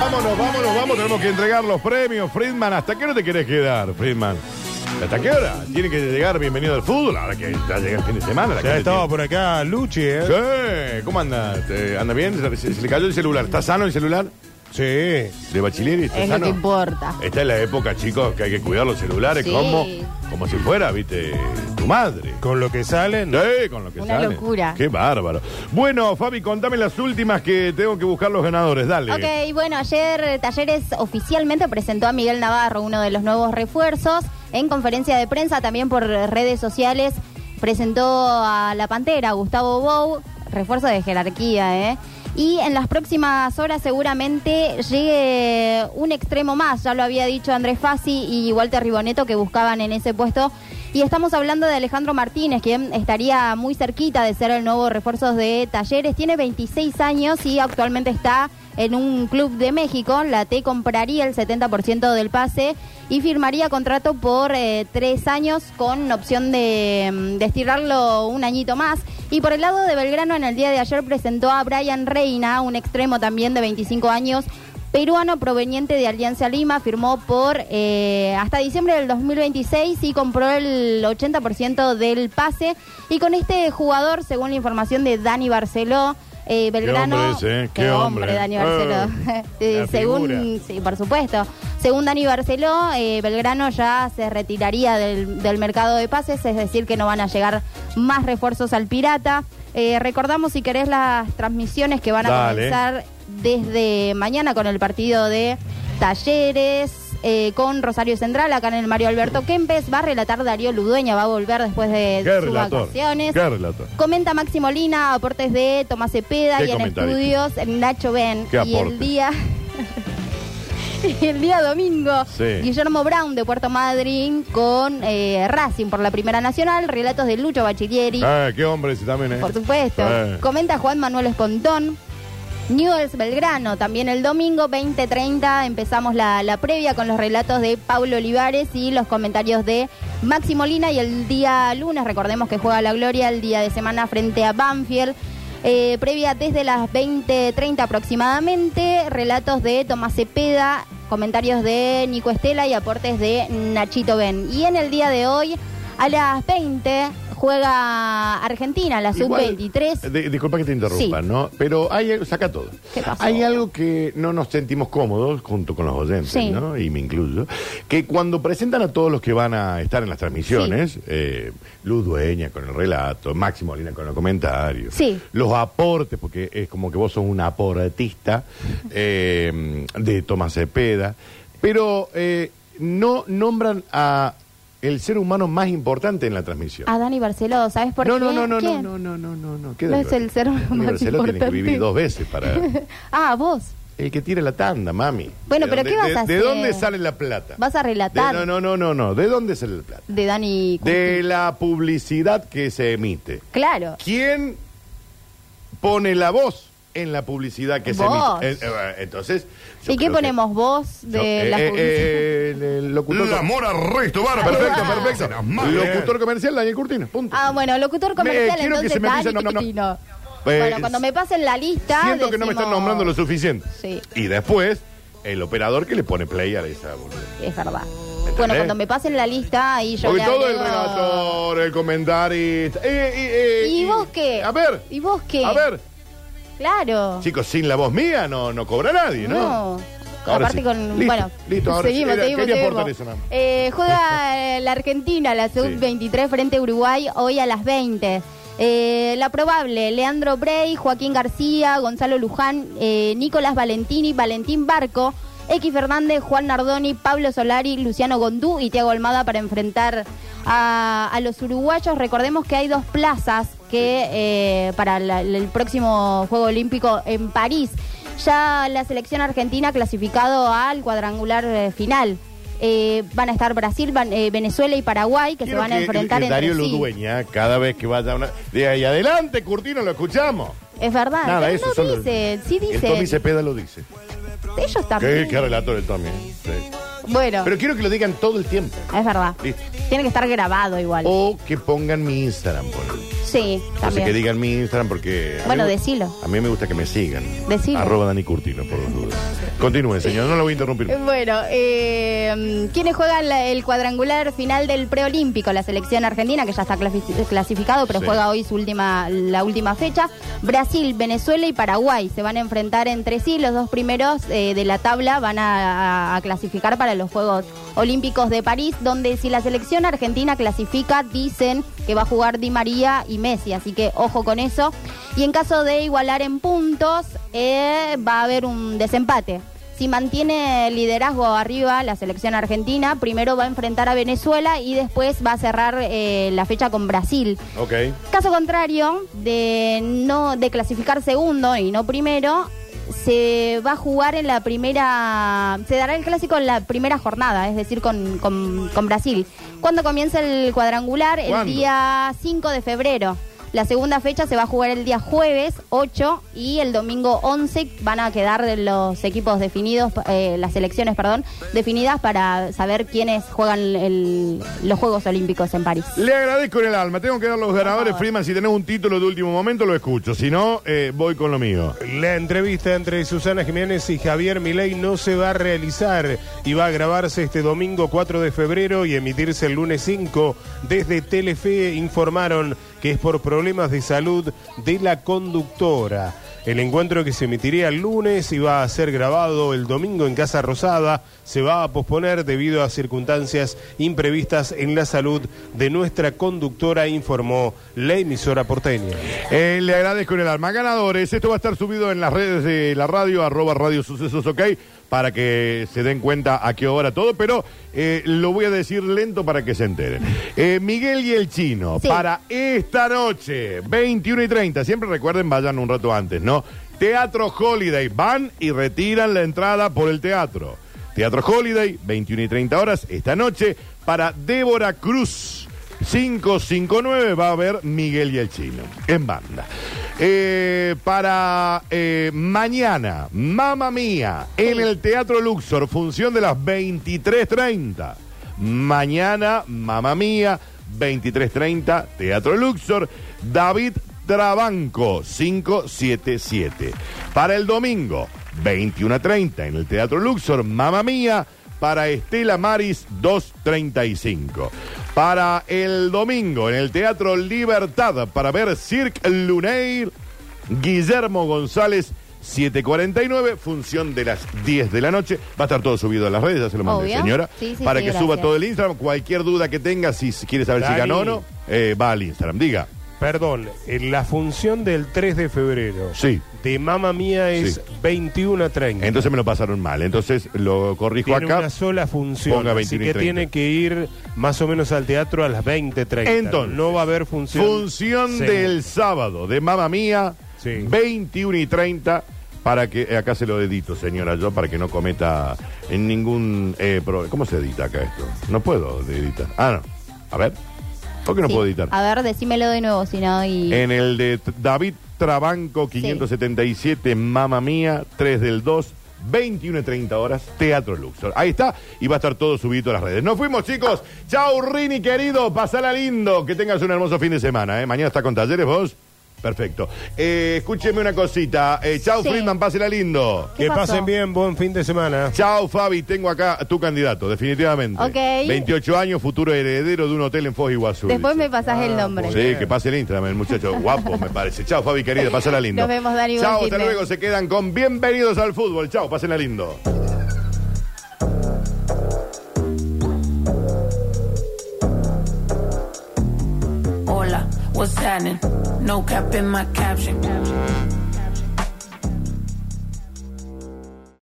Vámonos, vámonos, vamos, tenemos que entregar los premios, Friedman. ¿Hasta qué hora te querés quedar, Friedman? ¿Hasta qué hora? Tiene que llegar bienvenido al fútbol, ahora que ya llega el fin de semana. la Ya gente estaba por acá Luchi, ¿eh? tiene- Sí, ¿cómo anda? ¿Te- ¿Anda bien? ¿Se, se le cayó el celular? ¿Está sano el celular? Sí. ¿De bachiller? ¿Está Es lo que importa. Esta es la época, chicos, que hay que cuidar los celulares Sí. como, como si fuera, viste, tu madre. Con lo que salen. Sí, con lo que Una sale. locura. Qué bárbaro. Bueno, Fabi, contame las últimas que tengo que buscar los ganadores. Dale. Ok, bueno, ayer eh, Talleres oficialmente presentó a Miguel Navarro, uno de los nuevos refuerzos, en conferencia de prensa, también por redes sociales, presentó a la Pantera, Gustavo Bou, refuerzo de jerarquía, ¿eh? Y en las próximas horas seguramente llegue un extremo más, ya lo había dicho Andrés Fassi y Walter Riboneto que buscaban en ese puesto. Y estamos hablando de Alejandro Martínez, quien estaría muy cerquita de ser el nuevo refuerzo de Talleres. Tiene 26 años y actualmente está en un club de México. La T compraría el 70% del pase y firmaría contrato por eh, tres años con opción de, mm, de estirarlo un añito más. Y por el lado de Belgrano, en el día de ayer presentó a Brian Reina, un extremo también de 25 años, peruano proveniente de Alianza Lima, firmó por eh, hasta diciembre del 2026 y compró el 80% del pase. Y con este jugador, según la información de Dani Barceló, eh, Belgrano... hombre ese, eh, qué hombre. Dani Eh, Barceló. Eh, la según, sí, por supuesto. Según Dani Barceló, eh, Belgrano ya se retiraría del, del mercado de pases, es decir, que no van a llegar más refuerzos al Pirata. Eh, recordamos, si querés, las transmisiones que van a Dale. comenzar desde mañana con el partido de Talleres. eh, con Rosario Central, acá en el Mario Alberto Kempes, va a relatar Darío Ludueña, va a volver después de Qué sus relator. vacaciones. Qué relator. Comenta Máximo Molina, aportes de Tomás Cepeda Qué y en comentarista. estudios Nacho Ben. Qué y aporte. el día. y el día domingo, Sí. Guillermo Brown de Puerto Madryn con eh, Racing por la Primera Nacional, relatos de Lucho Bachillieri, Ah, qué hombre ese también, ¿eh? por supuesto. Comenta Juan Manuel Espontón. Newells Belgrano, también el domingo 20.30 empezamos la, previa con los relatos de Paulo Olivares y los comentarios de Maxi Molina y el día lunes, recordemos que juega la Gloria el día de semana frente a Banfield. Eh, previa desde las 20.30 aproximadamente, relatos de Tomás Cepeda, comentarios de Nico Estela y aportes de Nachito Ben. Y en el día de hoy, a las 20, juega Argentina, la Igual, sub-23. de- disculpa que te interrumpa, Sí. ¿no? Pero hay saca todo. ¿Qué pasó? Hay algo que no nos sentimos cómodos, junto con los oyentes, Sí. ¿no? Y me incluyo, que cuando presentan a todos los que van a estar en las transmisiones, eh, Luz Dueña con el relato, Máximo Molina con los comentarios, Sí. los aportes, porque es como que vos sos un aportista eh, de Tomás Cepeda, pero eh, no nombran a el ser humano más importante en la transmisión. A Dani Barceló, ¿sabes por no, qué? no, no, no, no, ¿Quién? no, no, no, no, no. ¿Qué No es el ser Dani más Barceló tiene que importante. vivir dos veces para... ah, vos. El que tire la tanda, mami. Bueno, ¿De pero dónde- ¿qué vas de- a ¿De hacer? dónde sale la plata? Vas a relatar De- no, no, no, no, no. ¿De dónde sale la plata? de Dani. De la publicidad que se emite. Claro. ¿Quién pone la voz en la publicidad que Vos. se emite? Eh, eh, entonces... yo ¿Y qué creo que- ponemos vos de yo- eh, la eh, publicidad? eh, el, el locutor... La mora resto, bárbaro. Perfecto, Ah. perfecto. Serás mal, Locutor eh. comercial, Daniel Curtino. Punto. Ah, bueno, locutor comercial, Me- quiero que entonces se me Dani empiece- no, no, no. Curtino. Eh, bueno, cuando me pasen la lista. Siento que no me están decimos- nombrando lo suficiente. Sí. Y después, el operador que le pone play a esa boludez. Es verdad. Bueno, cuando me pasen la lista, ahí yo Porque le todo el agrego- relator, el comentarista. eh, eh, eh, ¿Y vos qué? A ver. ¿Y vos qué? A ver. Claro. Chicos, sin la voz mía no, no cobra nadie, ¿no? No. Ahora Aparte sí. con. Listo, bueno, listo, ahora seguimos, Era- seguimos, eso. Eh, juega la Argentina, la sub-23 frente a Uruguay, hoy a las 20. Eh, la probable, Leandro Brey, Joaquín García, Gonzalo Luján, eh, Nicolás Valentini, Valentín Barco, X Fernández, Juan Nardoni, Pablo Solari, Luciano Gondú y Tiago Almada para enfrentar a, a los uruguayos. Recordemos que hay dos plazas que eh, para la- el próximo Juego Olímpico en París. Ya la selección argentina ha clasificado al cuadrangular eh, final. Eh, van a estar Brasil, van- eh, Venezuela y Paraguay que Quiero se van a que enfrentar el- el Darío entre sí. Ludueña, cada vez que vaya a una. De ahí adelante, Curtino, lo escuchamos. Es verdad. Nada, pero eso no solo. dice, sí El Tommy dice. Cepeda lo dice. Ellos ¿Qué, también. qué relator el Tommy? Sí. Bueno, Pero quiero que lo digan todo el tiempo. es verdad. Listo. Tiene que estar grabado igual. O que pongan mi Instagram, ponele. sí, sé también. que digan mi Instagram porque. a mí Bueno, me- decilo. A mí me gusta que me sigan. Decilo. Arroba Dani Curtino, por las dudas. Continúe, señor, no lo voy a interrumpir. Bueno, eh, ¿quiénes juegan la- el cuadrangular final del preolímpico? La selección argentina, que ya está clasi- clasificado, pero Sí. juega hoy su última, la última fecha. Brasil, Venezuela y Paraguay se van a enfrentar entre sí. Los dos primeros eh, de la tabla van a, a- a clasificar para los Juegos Olímpicos de París, donde si la selección argentina clasifica, dicen que va a jugar Di María y Messi, así que ojo con eso. Y en caso de igualar en puntos, eh, va a haber un desempate. Si mantiene el liderazgo arriba la selección argentina, primero va a enfrentar a Venezuela y después va a cerrar eh, la fecha con Brasil. Ok. Caso contrario de no de clasificar segundo y no primero, se va a jugar en la primera, se dará el clásico en la primera jornada, es decir, con, con, con Brasil. ¿Cuándo comienza el cuadrangular? El día 5 de febrero. La segunda fecha se va a jugar el día jueves 8 y el domingo 11 van a quedar los equipos definidos, eh, las selecciones, perdón, definidas para saber quiénes juegan el- los Juegos Olímpicos en París. Le agradezco en el alma. Tengo que dar los ganadores. Freeman, si tenés un título de último momento, lo escucho. Si no, eh, voy con lo mío. La entrevista entre Susana Jiménez y Javier Milei no se va a realizar y va a grabarse este domingo 4 de febrero y emitirse el lunes 5. Desde Telefe informaron que es por problemas de salud de la conductora. El encuentro que se emitiría el lunes iba a ser grabado el domingo en Casa Rosada. Se va a posponer debido a circunstancias imprevistas en la salud de nuestra conductora, informó la emisora porteña. Eh, le agradezco el alma. Ganadores, esto va a estar subido en las redes de la radio, arroba radio sucesos, ok, para que se den cuenta a qué hora todo, pero eh, lo voy a decir lento para que se enteren. Eh, Miguel y el Chino, Sí. para esta noche, 21 y 30, siempre recuerden, vayan un rato antes, ¿no? Teatro Holiday, van y retiran la entrada por el teatro. Teatro Holiday, 21 y 30 horas, esta noche, para Débora Cruz. 559 va a haber Miguel y el Chino en banda. Eh, para eh, mañana, Mamma Mía, en el Teatro Luxor, función de las 23.30. Mañana, Mamma Mía, 23.30, Teatro Luxor, David Trabanco, 577. Para el domingo, 21.30, en el Teatro Luxor, Mamma Mía, para Estela Maris 235. Para el domingo en el Teatro Libertad para ver Cirque Lunaire, Guillermo González 749, función de las 10 de la noche. Va a estar todo subido a las redes, ya se lo mandé, Obvio. señora. Sí, sí, para sí, que suba todo el Instagram. Cualquier duda que tenga, si quiere saber si ganó o no, eh, va al Instagram. Diga. Perdón, en la función del 3 de febrero Sí. De Mamma Mía es Sí. 21 a 30. Entonces me lo pasaron mal. Entonces lo corrijo tiene acá. una sola función, Ponga así 21 y que 30. tiene que ir más o menos al teatro a las 20.30. Entonces, no va a haber función. Función Sí. del sábado de Mamma Mía, Sí. 21 y 30. Para que, eh, acá se lo edito, señora, yo, para que no cometa en ningún. Eh, pro- ¿Cómo se edita acá esto? No puedo editar. Ah, no. A ver. ¿Por qué no Sí. puedo editar? A ver, decímelo de nuevo, si no, y... En el de T- David Trabanco 577, Mamma Mía, 3 del 2, 21 y 30 horas, Teatro Luxor. Ahí está, y va a estar todo subido a las redes. Nos fuimos, chicos. Chau, Rini, querido. Pasala lindo. Que tengas un hermoso fin de semana. ¿eh? Mañana está con talleres vos. Perfecto. Eh, escúcheme una cosita. Eh, chau, Sí. Friedman, pásela lindo. ¿Qué Que pasó? pasen bien, buen fin de semana. Chau, Fabi, tengo acá a tu candidato, definitivamente. Ok. 28 años, futuro heredero de un hotel en Foz de Iguazú. Después dice. me pasás el nombre. muy Sí, bien. que pase el Instagram, el muchacho guapo, me parece. Chao, Fabi, querida, pásala lindo. Nos vemos, Dani, buen Chao, fin hasta de- luego. Se quedan con bienvenidos al fútbol. Chao, pásenla lindo. What's happening? No cap in my caption.